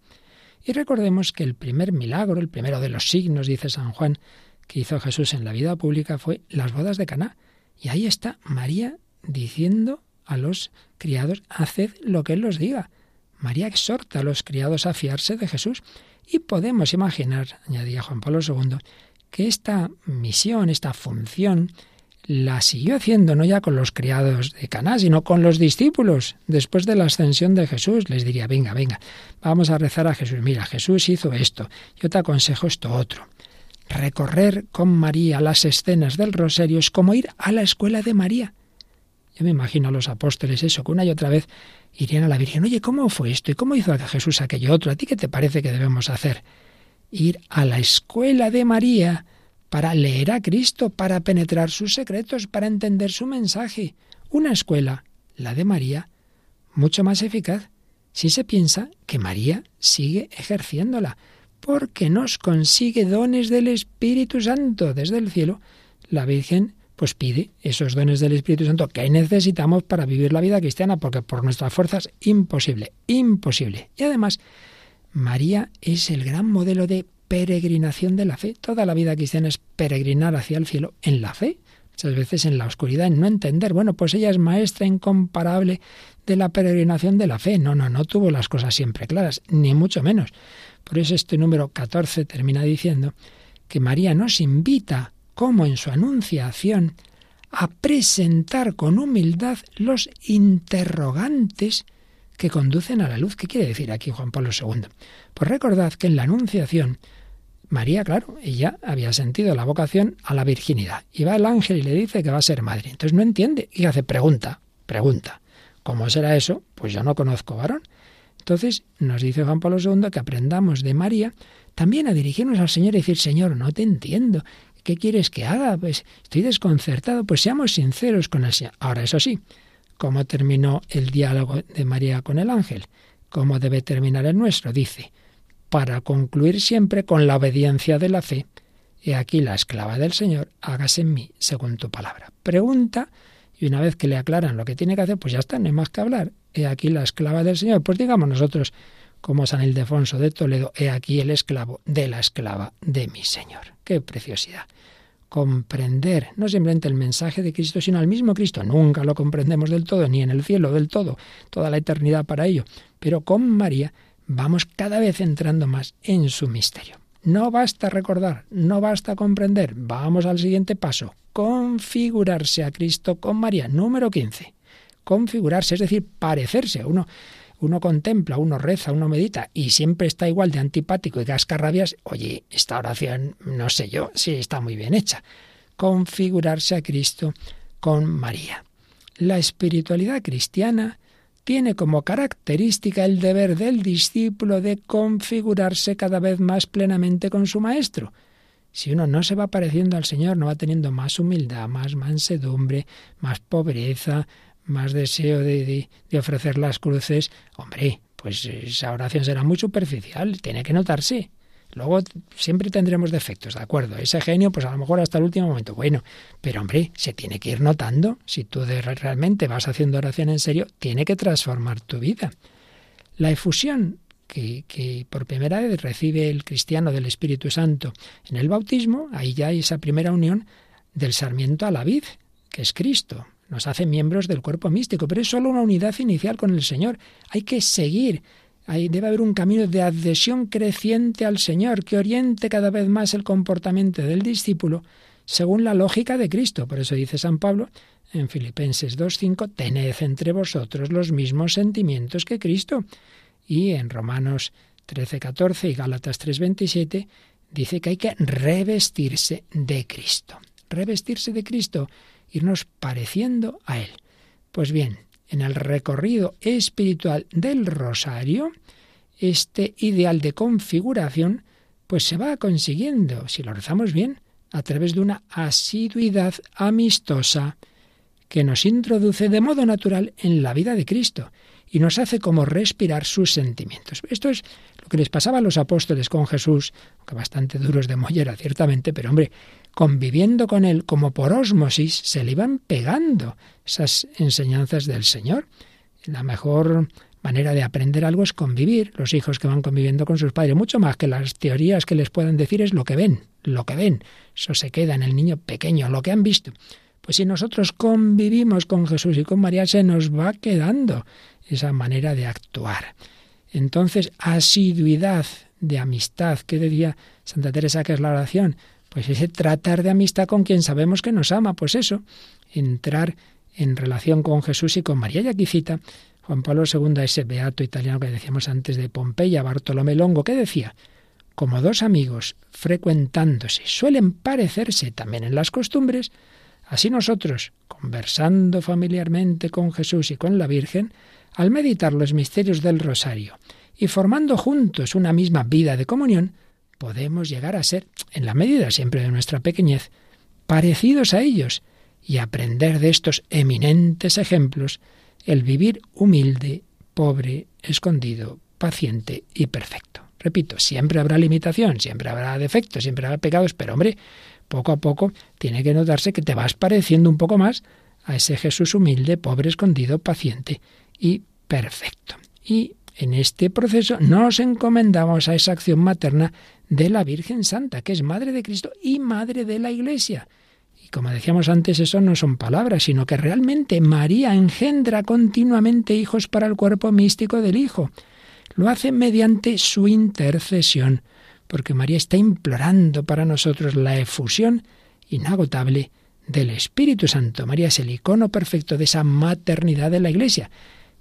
Speaker 1: Y recordemos que el primer milagro, el primero de los signos, dice San Juan, que hizo Jesús en la vida pública fue las bodas de Caná. Y ahí está María diciendo a los criados, haced lo que Él los diga. María exhorta a los criados a fiarse de Jesús. Y podemos imaginar, añadía Juan Pablo II, que esta misión, esta función, la siguió haciendo no ya con los criados de Caná, sino con los discípulos. Después de la ascensión de Jesús, les diría, venga, venga, vamos a rezar a Jesús. Mira, Jesús hizo esto, yo te aconsejo esto otro. Recorrer con María las escenas del rosario es como ir a la escuela de María. Yo me imagino a los apóstoles eso, que una y otra vez irían a la Virgen, oye, ¿cómo fue esto? ¿Y cómo hizo a Jesús aquello otro? ¿A ti qué te parece que debemos hacer? Ir a la escuela de María, para leer a Cristo, para penetrar sus secretos, para entender su mensaje. Una escuela, la de María, mucho más eficaz si se piensa que María sigue ejerciéndola, porque nos consigue dones del Espíritu Santo desde el cielo. La Virgen pues pide esos dones del Espíritu Santo que necesitamos para vivir la vida cristiana, porque por nuestras fuerzas imposible, imposible. Y además, María es el gran modelo de peregrinación de la fe. Toda la vida cristiana es peregrinar hacia el cielo en la fe. Muchas veces en la oscuridad, en no entender. Bueno, pues ella es maestra incomparable de la peregrinación de la fe. No, no, no tuvo las cosas siempre claras, ni mucho menos. Por eso este número 14 termina diciendo que María nos invita, como en su anunciación, a presentar con humildad los interrogantes que conducen a la luz. ¿Qué quiere decir aquí Juan Pablo II? Pues recordad que en la Anunciación, María, claro, ella había sentido la vocación a la virginidad. Y va el ángel y le dice que va a ser madre. Entonces no entiende y hace pregunta, pregunta. ¿Cómo será eso? Pues yo no conozco varón. Entonces nos dice Juan Pablo II que aprendamos de María también a dirigirnos al Señor y decir, Señor, no te entiendo. ¿Qué quieres que haga? Pues estoy desconcertado. Pues seamos sinceros con el Señor. Ahora, eso sí, ¿Cómo terminó el diálogo de María con el ángel? ¿Cómo debe terminar el nuestro? Dice, para concluir siempre con la obediencia de la fe. He aquí la esclava del Señor, hágase en mí según tu palabra. Pregunta, y una vez que le aclaran lo que tiene que hacer, pues ya está, no hay más que hablar. He aquí la esclava del Señor. Pues digamos nosotros, como San Ildefonso de Toledo, he aquí el esclavo de la esclava de mi Señor. ¡Qué preciosidad! comprender no simplemente el mensaje de Cristo, sino al mismo Cristo. Nunca lo comprendemos del todo, ni en el cielo del todo, toda la eternidad para ello. Pero con María vamos cada vez entrando más en su misterio. No basta recordar, no basta comprender. Vamos al siguiente paso. Configurarse a Cristo con María. Número 15. Configurarse, es decir, parecerse. Uno uno contempla, uno reza, uno medita y siempre está igual de antipático y rabias, oye, esta oración, no sé yo, sí está muy bien hecha. Configurarse a Cristo con María. La espiritualidad cristiana tiene como característica el deber del discípulo de configurarse cada vez más plenamente con su Maestro. Si uno no se va pareciendo al Señor, no va teniendo más humildad, más mansedumbre, más pobreza, más deseo de, ofrecer las cruces, hombre, pues esa oración será muy superficial, tiene que notarse. Luego siempre tendremos defectos, ¿de acuerdo? Ese genio, pues a lo mejor hasta el último momento, bueno, pero hombre, se tiene que ir notando. Si tú realmente vas haciendo oración en serio, tiene que transformar tu vida. La efusión que, que, por primera vez recibe el cristiano del Espíritu Santo en el bautismo, ahí ya hay esa primera unión del sarmiento a la vid, que es Cristo nos hace miembros del cuerpo místico, pero es solo una unidad inicial con el Señor. Hay que seguir, hay, debe haber un camino de adhesión creciente al Señor que oriente cada vez más el comportamiento del discípulo según la lógica de Cristo. Por eso dice San Pablo en Filipenses 2.5, tened entre vosotros los mismos sentimientos que Cristo. Y en Romanos 13.14 y Gálatas 3.27 dice que hay que revestirse de Cristo. Revestirse de Cristo irnos pareciendo a Él. Pues bien, en el recorrido espiritual del rosario, este ideal de configuración, pues se va consiguiendo, si lo rezamos bien, a través de una asiduidad amistosa que nos introduce de modo natural en la vida de Cristo y nos hace como respirar sus sentimientos. Esto es lo que les pasaba a los apóstoles con Jesús, aunque bastante duros de mollera ciertamente, pero hombre, conviviendo con él como por ósmosis, se le iban pegando esas enseñanzas del Señor. La mejor manera de aprender algo es convivir. Los hijos que van conviviendo con sus padres, mucho más que las teorías que les puedan decir, es lo que ven, lo que ven. Eso se queda en el niño pequeño, lo que han visto. Pues si nosotros convivimos con Jesús y con María, se nos va quedando esa manera de actuar. Entonces, asiduidad de amistad, ¿qué decía Santa Teresa que es la oración? Pues ese tratar de amistad con quien sabemos que nos ama, pues eso, entrar en relación con Jesús y con María. Y aquí cita Juan Pablo II, ese beato italiano que decíamos antes de Pompeya, Bartolomé Longo, que decía, como dos amigos frecuentándose suelen parecerse también en las costumbres, Así nosotros, conversando familiarmente con Jesús y con la Virgen, al meditar los misterios del rosario y formando juntos una misma vida de comunión, podemos llegar a ser, en la medida siempre de nuestra pequeñez, parecidos a ellos y aprender de estos eminentes ejemplos el vivir humilde, pobre, escondido, paciente y perfecto. Repito, siempre habrá limitación, siempre habrá defectos, siempre habrá pecados, pero hombre, poco a poco tiene que notarse que te vas pareciendo un poco más a ese Jesús humilde, pobre, escondido, paciente y perfecto. Y en este proceso nos encomendamos a esa acción materna de la Virgen Santa, que es Madre de Cristo y Madre de la Iglesia. Y como decíamos antes, eso no son palabras, sino que realmente María engendra continuamente hijos para el cuerpo místico del Hijo. Lo hace mediante su intercesión porque María está implorando para nosotros la efusión inagotable del Espíritu Santo. María es el icono perfecto de esa maternidad de la Iglesia,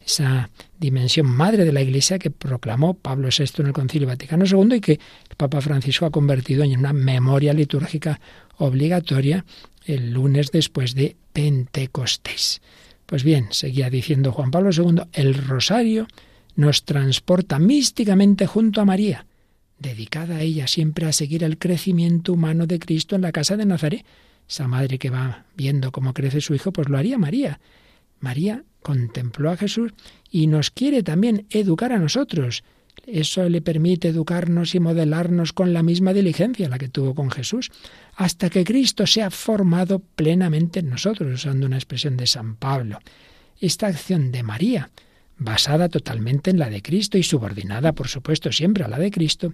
Speaker 1: esa dimensión madre de la Iglesia que proclamó Pablo VI en el Concilio Vaticano II y que el Papa Francisco ha convertido en una memoria litúrgica obligatoria el lunes después de Pentecostés. Pues bien, seguía diciendo Juan Pablo II, el rosario nos transporta místicamente junto a María, dedicada a ella siempre a seguir el crecimiento humano de Cristo en la casa de Nazaret. Esa madre que va viendo cómo crece su hijo, pues lo haría María. María contempló a Jesús y nos quiere también educar a nosotros. Eso le permite educarnos y modelarnos con la misma diligencia la que tuvo con Jesús, hasta que Cristo sea formado plenamente en nosotros, usando una expresión de San Pablo. Esta acción de María basada totalmente en la de Cristo y subordinada, por supuesto, siempre a la de Cristo,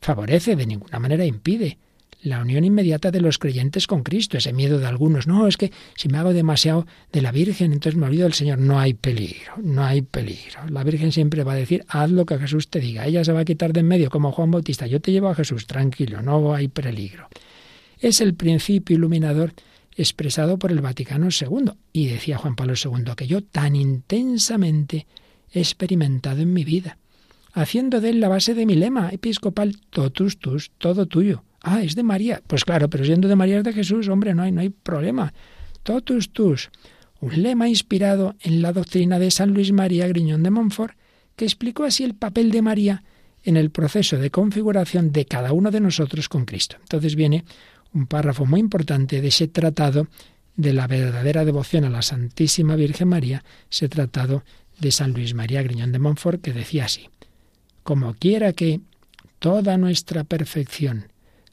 Speaker 1: favorece, de ninguna manera impide, la unión inmediata de los creyentes con Cristo, ese miedo de algunos, no, es que si me hago demasiado de la Virgen, entonces me olvido del Señor, no hay peligro, no hay peligro. La Virgen siempre va a decir, haz lo que Jesús te diga, ella se va a quitar de en medio como Juan Bautista, yo te llevo a Jesús, tranquilo, no hay peligro. Es el principio iluminador expresado por el Vaticano II. Y decía Juan Pablo II que yo tan intensamente he experimentado en mi vida, haciendo de él la base de mi lema episcopal, totus tus, todo tuyo. Ah, es de María. Pues claro, pero siendo de María es de Jesús, hombre, no hay, no hay problema. Totus tus, un lema inspirado en la doctrina de San Luis María Griñón de Montfort, que explicó así el papel de María en el proceso de configuración de cada uno de nosotros con Cristo. Entonces viene un párrafo muy importante de ese tratado de la verdadera devoción a la Santísima Virgen María, ese tratado de San Luis María Griñón de Montfort, que decía así, como quiera que toda nuestra perfección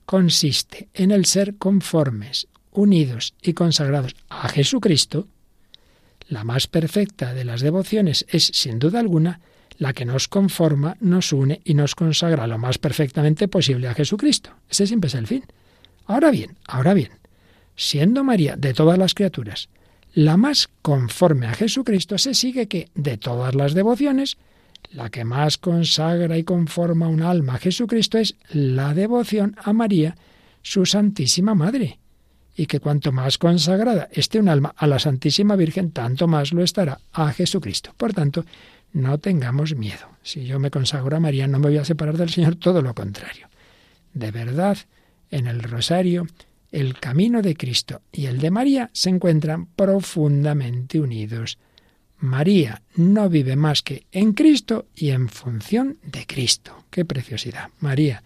Speaker 1: consiste en el ser conformes, unidos y consagrados a Jesucristo, la más perfecta de las devociones es, sin duda alguna, la que nos conforma, nos une y nos consagra lo más perfectamente posible a Jesucristo. Ese siempre es el fin. Ahora bien, ahora bien, siendo María de todas las criaturas la más conforme a Jesucristo, se sigue que de todas las devociones, la que más consagra y conforma un alma a Jesucristo es la devoción a María, su Santísima Madre, y que cuanto más consagrada esté un alma a la Santísima Virgen, tanto más lo estará a Jesucristo. Por tanto, no tengamos miedo. Si yo me consagro a María, no me voy a separar del Señor, todo lo contrario. De verdad, en el rosario, el camino de Cristo y el de María se encuentran profundamente unidos. María no vive más que en Cristo y en función de Cristo. ¡Qué preciosidad! María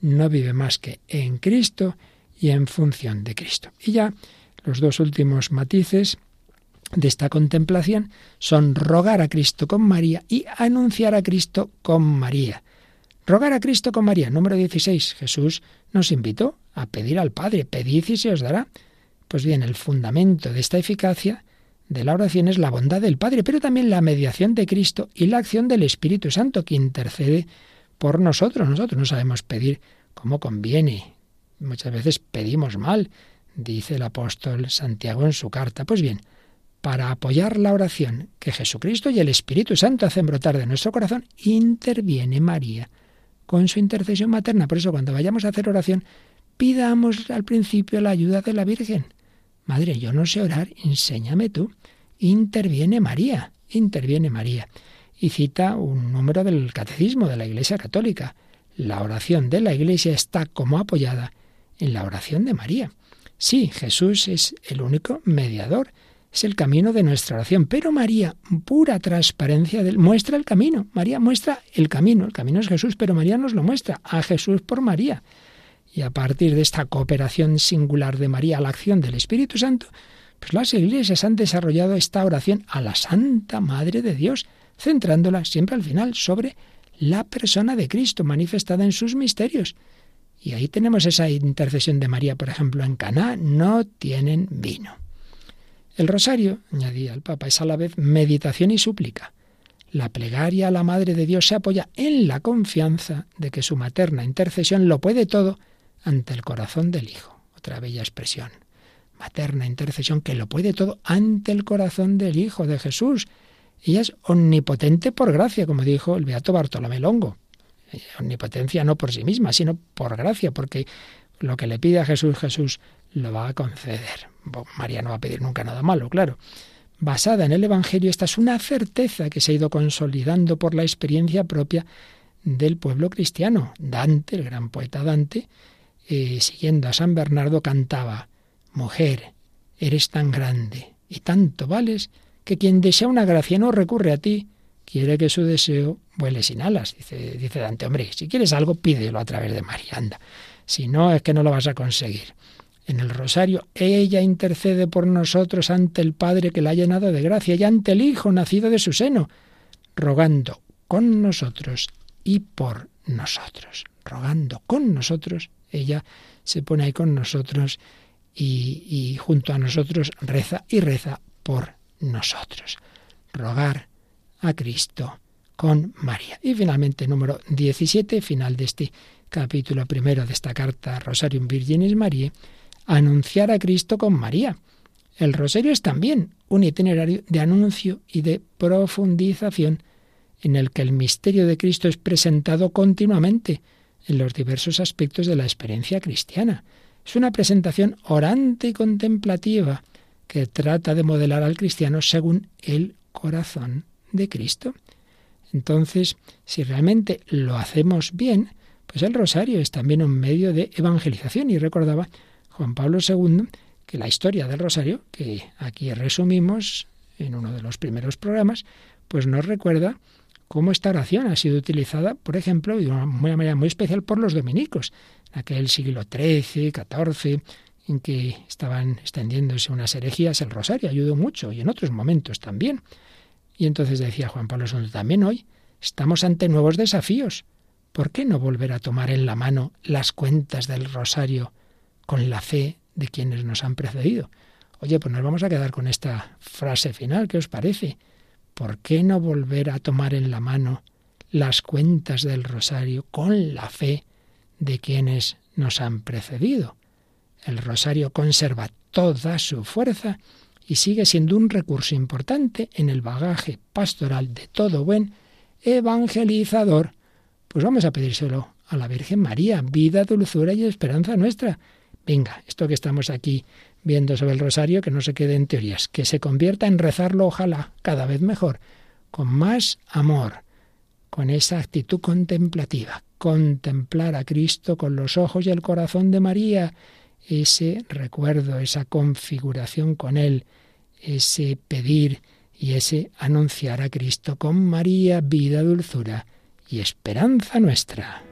Speaker 1: no vive más que en Cristo y en función de Cristo. Y ya los dos últimos matices de esta contemplación son rogar a Cristo con María y anunciar a Cristo con María. Rogar a Cristo con María, número 16. Jesús nos invitó a pedir al Padre, pedid y se os dará. Pues bien, el fundamento de esta eficacia de la oración es la bondad del Padre, pero también la mediación de Cristo y la acción del Espíritu Santo que intercede por nosotros. Nosotros no sabemos pedir como conviene. Muchas veces pedimos mal, dice el apóstol Santiago en su carta. Pues bien, para apoyar la oración que Jesucristo y el Espíritu Santo hacen brotar de nuestro corazón, interviene María con su intercesión materna. Por eso cuando vayamos a hacer oración, pidamos al principio la ayuda de la Virgen. Madre, yo no sé orar, enséñame tú. Interviene María, interviene María. Y cita un número del Catecismo de la Iglesia Católica. La oración de la Iglesia está como apoyada en la oración de María. Sí, Jesús es el único mediador, es el camino de nuestra oración, pero María, pura transparencia, del, muestra el camino. María muestra el camino, el camino es Jesús, pero María nos lo muestra, a Jesús por María. Y a partir de esta cooperación singular de María a la acción del Espíritu Santo, pues las iglesias han desarrollado esta oración a la Santa Madre de Dios, centrándola siempre al final sobre la persona de Cristo manifestada en sus misterios. Y ahí tenemos esa intercesión de María, por ejemplo, en Caná, no tienen vino. El rosario, añadía el Papa, es a la vez meditación y súplica. La plegaria a la Madre de Dios se apoya en la confianza de que su materna intercesión lo puede todo ante el corazón del Hijo. Otra bella expresión. Materna intercesión que lo puede todo ante el corazón del Hijo de Jesús. Ella es omnipotente por gracia, como dijo el beato Bartolomé Longo. Omnipotencia no por sí misma, sino por gracia, porque lo que le pide a Jesús, Jesús lo va a conceder. María no va a pedir nunca nada malo, claro. Basada en el Evangelio, esta es una certeza que se ha ido consolidando por la experiencia propia del pueblo cristiano. Dante, el gran poeta Dante, eh, siguiendo a San Bernardo, cantaba, Mujer, eres tan grande y tanto vales que quien desea una gracia no recurre a ti, quiere que su deseo vuele sin alas. Dice, dice Dante, hombre, si quieres algo, pídelo a través de María, anda. Si no, es que no lo vas a conseguir en el rosario, ella intercede por nosotros ante el Padre que la ha llenado de gracia y ante el Hijo nacido de su seno, rogando con nosotros y por nosotros. Rogando con nosotros, ella se pone ahí con nosotros y, junto a nosotros reza y reza por nosotros. Rogar a Cristo con María. Y finalmente, número 17, final de este capítulo primero de esta carta Rosarium Virginis Mariae, anunciar a Cristo con María. El rosario es también un itinerario de anuncio y de profundización en el que el misterio de Cristo es presentado continuamente en los diversos aspectos de la experiencia cristiana. Es una presentación orante y contemplativa que trata de modelar al cristiano según el corazón de Cristo. Entonces, si realmente lo hacemos bien, pues el rosario es también un medio de evangelización. Y recordaba Juan Pablo II que la historia del rosario, que aquí resumimos en uno de los primeros programas, pues nos recuerda cómo esta oración ha sido utilizada, por ejemplo, de una manera muy especial por los dominicos, en aquel siglo XIII, XIV, en que estaban extendiéndose unas herejías, el rosario ayudó mucho y en otros momentos también. Y entonces decía Juan Pablo II, también hoy estamos ante nuevos desafíos. ¿Por qué no volver a tomar en la mano las cuentas del rosario con la fe de quienes nos han precedido. Oye, pues nos vamos a quedar con esta frase final, ¿qué os parece? ¿Por qué no volver a tomar en la mano las cuentas del rosario con la fe de quienes nos han precedido? El rosario conserva toda su fuerza y sigue siendo un recurso importante en el bagaje pastoral de todo buen evangelizador. Pues vamos a pedírselo a la Virgen María, vida, dulzura y esperanza nuestra Venga, esto que estamos aquí viendo sobre el rosario, que no se quede en teorías, que se convierta en rezarlo, ojalá, cada vez mejor, con más amor, con esa actitud contemplativa, contemplar a Cristo con los ojos y el corazón de María, ese recuerdo, esa configuración con Él, ese pedir y ese anunciar a Cristo con María, vida, dulzura y esperanza nuestra.